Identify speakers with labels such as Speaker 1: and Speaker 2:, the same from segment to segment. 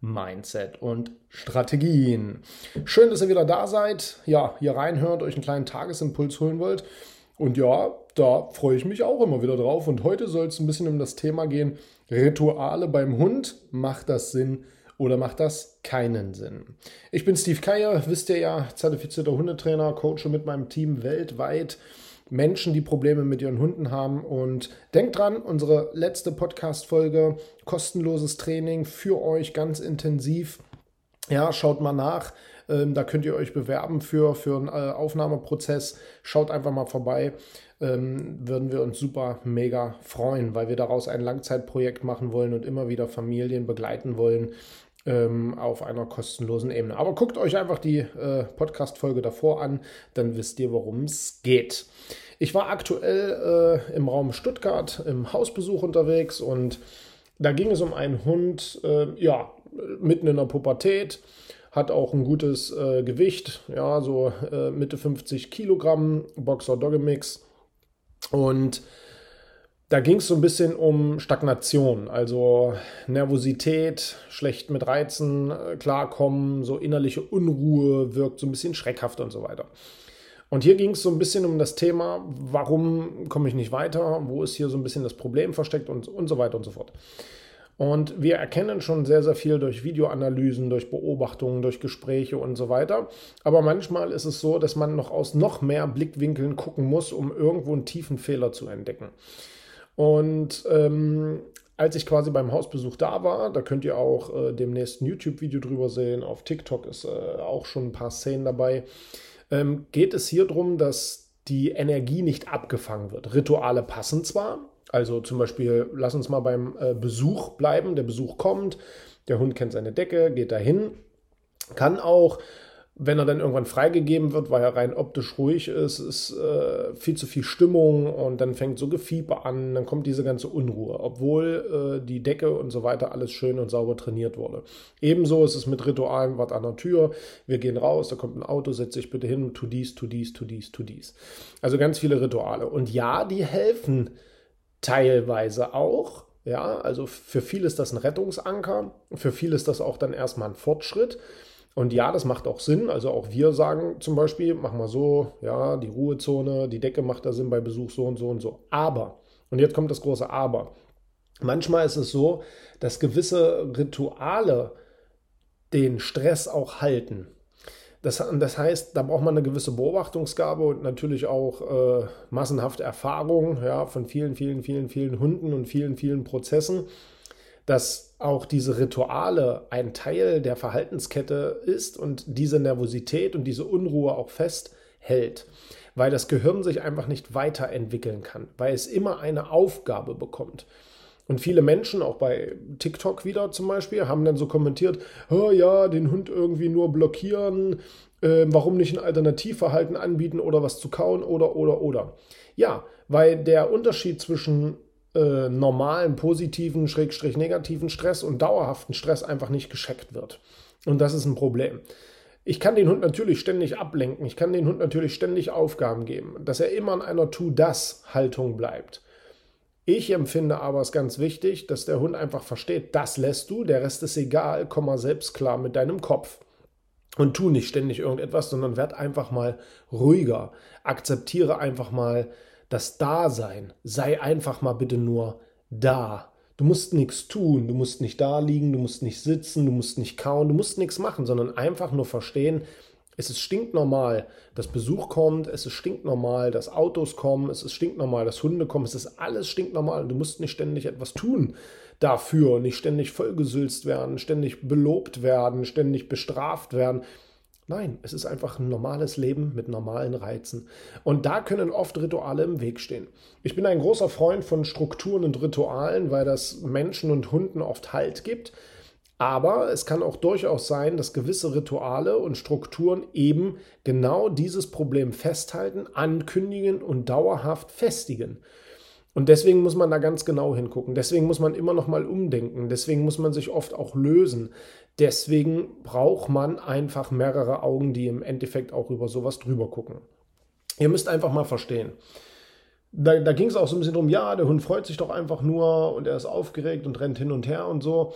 Speaker 1: Mindset und Strategien. Schön, dass ihr wieder da seid. Ja, hier reinhört, euch einen kleinen Tagesimpuls holen wollt. Und ja, da freue ich mich auch immer wieder drauf. Und heute soll es ein bisschen um das Thema gehen: Rituale beim Hund. Macht das Sinn oder macht das keinen Sinn? Ich bin Steve Keier, wisst ihr ja, zertifizierter Hundetrainer, coache mit meinem Team weltweit Menschen, die Probleme mit ihren Hunden haben. Und denkt dran, unsere letzte Podcast-Folge, kostenloses Training für euch ganz intensiv. Ja, schaut mal nach. Ähm, da könnt ihr euch bewerben für, für einen äh, Aufnahmeprozess. Schaut einfach mal vorbei. Ähm, würden wir uns super mega freuen, weil wir daraus ein Langzeitprojekt machen wollen und immer wieder Familien begleiten wollen ähm, auf einer kostenlosen Ebene. Aber guckt euch einfach die äh, Podcast-Folge davor an, dann wisst ihr, worum es geht. Ich war aktuell äh, im Raum Stuttgart im Hausbesuch unterwegs und da ging es um einen Hund, äh, ja, mitten in der Pubertät, hat auch ein gutes äh, Gewicht, ja, so äh, Mitte 50 Kilogramm, Boxer Dogge Mix und da ging es so ein bisschen um Stagnation, also Nervosität, schlecht mit Reizen äh, klarkommen, so innerliche Unruhe, wirkt so ein bisschen schreckhaft und so weiter. Und hier ging es so ein bisschen um das Thema, warum komme ich nicht weiter, wo ist hier so ein bisschen das Problem versteckt und, und so weiter und so fort. Und wir erkennen schon sehr, sehr viel durch Videoanalysen, durch Beobachtungen, durch Gespräche und so weiter. Aber manchmal ist es so, dass man noch aus noch mehr Blickwinkeln gucken muss, um irgendwo einen tiefen Fehler zu entdecken. Und ähm, als ich quasi beim Hausbesuch da war, da könnt ihr auch äh, demnächst ein YouTube-Video drüber sehen, auf TikTok ist äh, auch schon ein paar Szenen dabei, ähm, geht es hier darum, dass die Energie nicht abgefangen wird. Rituale passen zwar, also zum Beispiel, lass uns mal beim äh, Besuch bleiben, der Besuch kommt, der Hund kennt seine Decke, geht dahin, kann auch wenn er dann irgendwann freigegeben wird, weil er rein optisch ruhig ist, ist äh, viel zu viel Stimmung und dann fängt so Gefieber an, dann kommt diese ganze Unruhe, obwohl äh, die Decke und so weiter alles schön und sauber trainiert wurde. Ebenso ist es mit Ritualen, was an der Tür, wir gehen raus, da kommt ein Auto, setz dich bitte hin, tu dies, tu dies, tu dies, tu dies. Also ganz viele Rituale. Und ja, die helfen teilweise auch. Ja, also für viele ist das ein Rettungsanker, für viele ist das auch dann erstmal ein Fortschritt. Und ja, das macht auch Sinn. Also auch wir sagen zum Beispiel, mach mal so, ja, die Ruhezone, die Decke macht da Sinn bei Besuch so und so und so. Aber, und jetzt kommt das große Aber. Manchmal ist es so, dass gewisse Rituale den Stress auch halten. Das, das heißt, da braucht man eine gewisse Beobachtungsgabe und natürlich auch äh, massenhafte Erfahrung ja, von vielen, vielen, vielen, vielen Hunden und vielen, vielen Prozessen dass auch diese Rituale ein Teil der Verhaltenskette ist und diese Nervosität und diese Unruhe auch festhält, weil das Gehirn sich einfach nicht weiterentwickeln kann, weil es immer eine Aufgabe bekommt. Und viele Menschen, auch bei TikTok wieder zum Beispiel, haben dann so kommentiert, oh ja, den Hund irgendwie nur blockieren, äh, warum nicht ein Alternativverhalten anbieten oder was zu kauen oder oder oder. Ja, weil der Unterschied zwischen äh, normalen, positiven, schrägstrich negativen Stress und dauerhaften Stress einfach nicht gescheckt wird. Und das ist ein Problem. Ich kann den Hund natürlich ständig ablenken, ich kann den Hund natürlich ständig Aufgaben geben, dass er immer in einer Tu-Das-Haltung bleibt. Ich empfinde aber es ganz wichtig, dass der Hund einfach versteht, das lässt du, der Rest ist egal, komm mal selbst klar mit deinem Kopf. Und tu nicht ständig irgendetwas, sondern werd einfach mal ruhiger. Akzeptiere einfach mal, das Dasein. Sei einfach mal bitte nur da. Du musst nichts tun, du musst nicht da liegen, du musst nicht sitzen, du musst nicht kauen, du musst nichts machen, sondern einfach nur verstehen, Es ist stinknormal, dass Besuch kommt, es ist stinknormal, dass Autos kommen, es ist stinknormal, dass Hunde kommen, es ist alles stinknormal. Du musst nicht ständig etwas tun dafür, nicht ständig vollgesülzt werden, ständig belobt werden, ständig bestraft werden. Nein, es ist einfach ein normales Leben mit normalen Reizen. Und da können oft Rituale im Weg stehen. Ich bin ein großer Freund von Strukturen und Ritualen, weil das Menschen und Hunden oft Halt gibt. Aber es kann auch durchaus sein, dass gewisse Rituale und Strukturen eben genau dieses Problem festhalten, ankündigen und dauerhaft festigen. Und deswegen muss man da ganz genau hingucken. Deswegen muss man immer noch mal umdenken. Deswegen muss man sich oft auch lösen. Deswegen braucht man einfach mehrere Augen, die im Endeffekt auch über sowas drüber gucken. Ihr müsst einfach mal verstehen. Da, da ging es auch so ein bisschen drum, ja, der Hund freut sich doch einfach nur und er ist aufgeregt und rennt hin und her und so.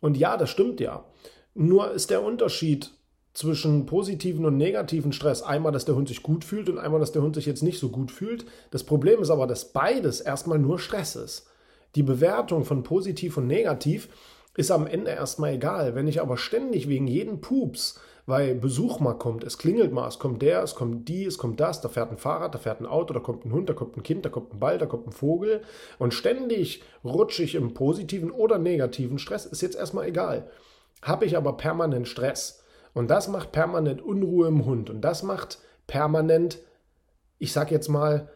Speaker 1: Und ja, das stimmt ja. Nur ist der Unterschied zwischen positiven und negativen Stress einmal, dass der Hund sich gut fühlt und einmal, dass der Hund sich jetzt nicht so gut fühlt. Das Problem ist aber, dass beides erstmal nur Stress ist. Die Bewertung von positiv und negativ ist am Ende erstmal egal. Wenn ich aber ständig wegen jeden Pups, weil Besuch mal kommt, es klingelt mal, es kommt der, es kommt die, es kommt das, da fährt ein Fahrrad, da fährt ein Auto, da kommt ein Hund, da kommt ein Kind, da kommt ein Ball, da kommt ein Vogel und ständig rutsche ich im positiven oder negativen Stress, ist jetzt erstmal egal. Habe ich aber permanent Stress und das macht permanent Unruhe im Hund und das macht permanent, ich sag jetzt mal,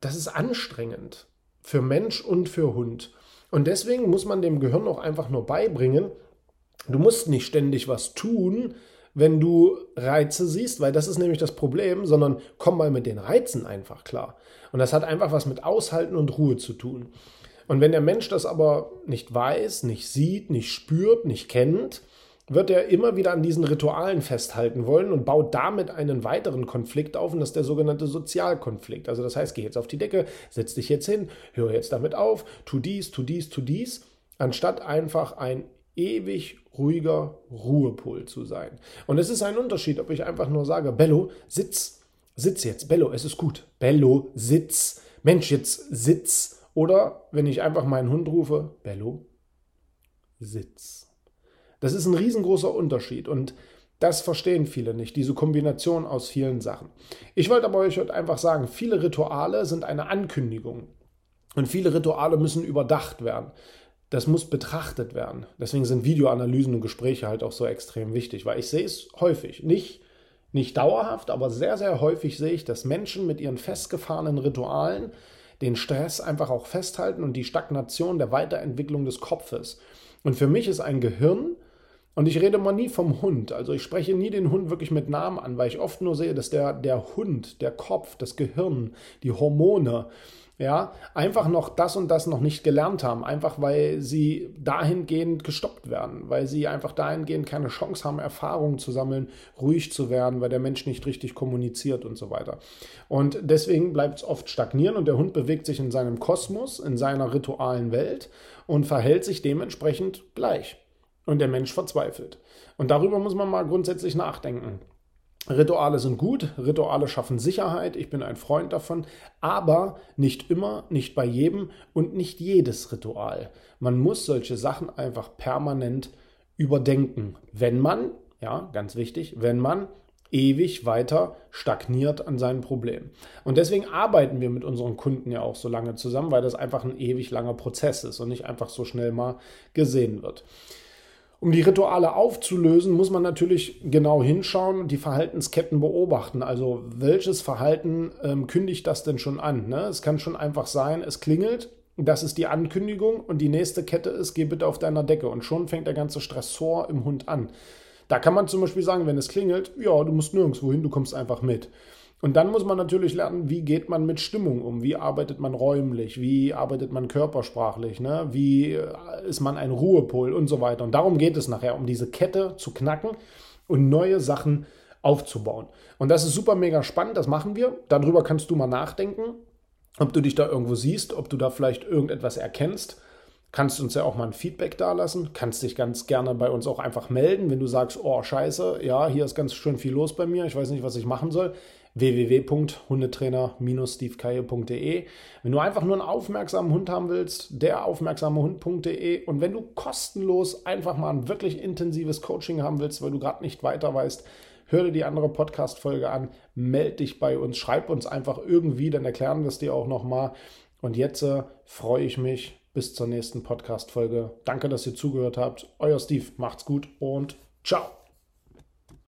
Speaker 1: das ist anstrengend für Mensch und für Hund. Und deswegen muss man dem Gehirn auch einfach nur beibringen, du musst nicht ständig was tun, wenn du Reize siehst, weil das ist nämlich das Problem, sondern komm mal mit den Reizen einfach klar. Und das hat einfach was mit Aushalten und Ruhe zu tun. Und wenn der Mensch das aber nicht weiß, nicht sieht, nicht spürt, nicht kennt, wird er immer wieder an diesen Ritualen festhalten wollen und baut damit einen weiteren Konflikt auf und das ist der sogenannte Sozialkonflikt. Also das heißt, geh jetzt auf die Decke, setz dich jetzt hin, hör jetzt damit auf, tu dies, tu dies, tu dies, anstatt einfach ein ewig ruhiger Ruhepol zu sein. Und es ist ein Unterschied, ob ich einfach nur sage, Bello, sitz, sitz jetzt, Bello, es ist gut, Bello, sitz, Mensch, jetzt sitz. Oder wenn ich einfach meinen Hund rufe, Bello, sitz. Das ist ein riesengroßer Unterschied und das verstehen viele nicht, diese Kombination aus vielen Sachen. Ich wollte aber euch heute einfach sagen, viele Rituale sind eine Ankündigung und viele Rituale müssen überdacht werden. Das muss betrachtet werden. Deswegen sind Videoanalysen und Gespräche halt auch so extrem wichtig, weil ich sehe es häufig, nicht nicht dauerhaft, aber sehr, sehr häufig sehe ich, dass Menschen mit ihren festgefahrenen Ritualen den Stress einfach auch festhalten und die Stagnation der Weiterentwicklung des Kopfes. Und für mich ist ein Gehirn und ich rede mal nie vom Hund. Also ich spreche nie den Hund wirklich mit Namen an, weil ich oft nur sehe, dass der, der Hund, der Kopf, das Gehirn, die Hormone, ja, einfach noch das und das noch nicht gelernt haben, einfach weil sie dahingehend gestoppt werden, weil sie einfach dahingehend keine Chance haben, Erfahrungen zu sammeln, ruhig zu werden, weil der Mensch nicht richtig kommuniziert und so weiter. Und deswegen bleibt es oft stagnieren und der Hund bewegt sich in seinem Kosmos, in seiner ritualen Welt und verhält sich dementsprechend gleich und der Mensch verzweifelt. Und darüber muss man mal grundsätzlich nachdenken. Rituale sind gut, Rituale schaffen Sicherheit, ich bin ein Freund davon, aber nicht immer, nicht bei jedem und nicht jedes Ritual. Man muss solche Sachen einfach permanent überdenken, wenn man, ja, ganz wichtig, wenn man ewig weiter stagniert an seinem Problem. Und deswegen arbeiten wir mit unseren Kunden ja auch so lange zusammen, weil das einfach ein ewig langer Prozess ist und nicht einfach so schnell mal gesehen wird. Um die Rituale aufzulösen, muss man natürlich genau hinschauen und die Verhaltensketten beobachten. Also welches Verhalten ähm, kündigt das denn schon an? Ne? Es kann schon einfach sein, es klingelt, das ist die Ankündigung und die nächste Kette ist, geh bitte auf deiner Decke und schon fängt der ganze Stressor im Hund an. Da kann man zum Beispiel sagen, wenn es klingelt, ja, du musst nirgendwo hin, du kommst einfach mit. Und dann muss man natürlich lernen, wie geht man mit Stimmung um? Wie arbeitet man räumlich? Wie arbeitet man körpersprachlich? Ne? Wie äh, ist man ein Ruhepol und so weiter? Und darum geht es nachher, um diese Kette zu knacken und neue Sachen aufzubauen. Und das ist super mega spannend, das machen wir. Darüber kannst du mal nachdenken, ob du dich da irgendwo siehst, ob du da vielleicht irgendetwas erkennst. Kannst uns ja auch mal ein Feedback dalassen. Kannst dich ganz gerne bei uns auch einfach melden, wenn du sagst, oh scheiße, ja, hier ist ganz schön viel los bei mir, ich weiß nicht, was ich machen soll www.hundetrainer-stevekaye.de. Wenn du einfach nur einen aufmerksamen Hund haben willst, deraufmerksamehund.de und wenn du kostenlos einfach mal ein wirklich intensives Coaching haben willst, weil du gerade nicht weiter weißt, hör dir die andere Podcast-Folge an, melde dich bei uns, schreib uns einfach irgendwie, dann erklären wir es dir auch nochmal. Und jetzt äh, freue ich mich bis zur nächsten Podcast-Folge. Danke, dass ihr zugehört habt. Euer Steve, macht's gut und ciao.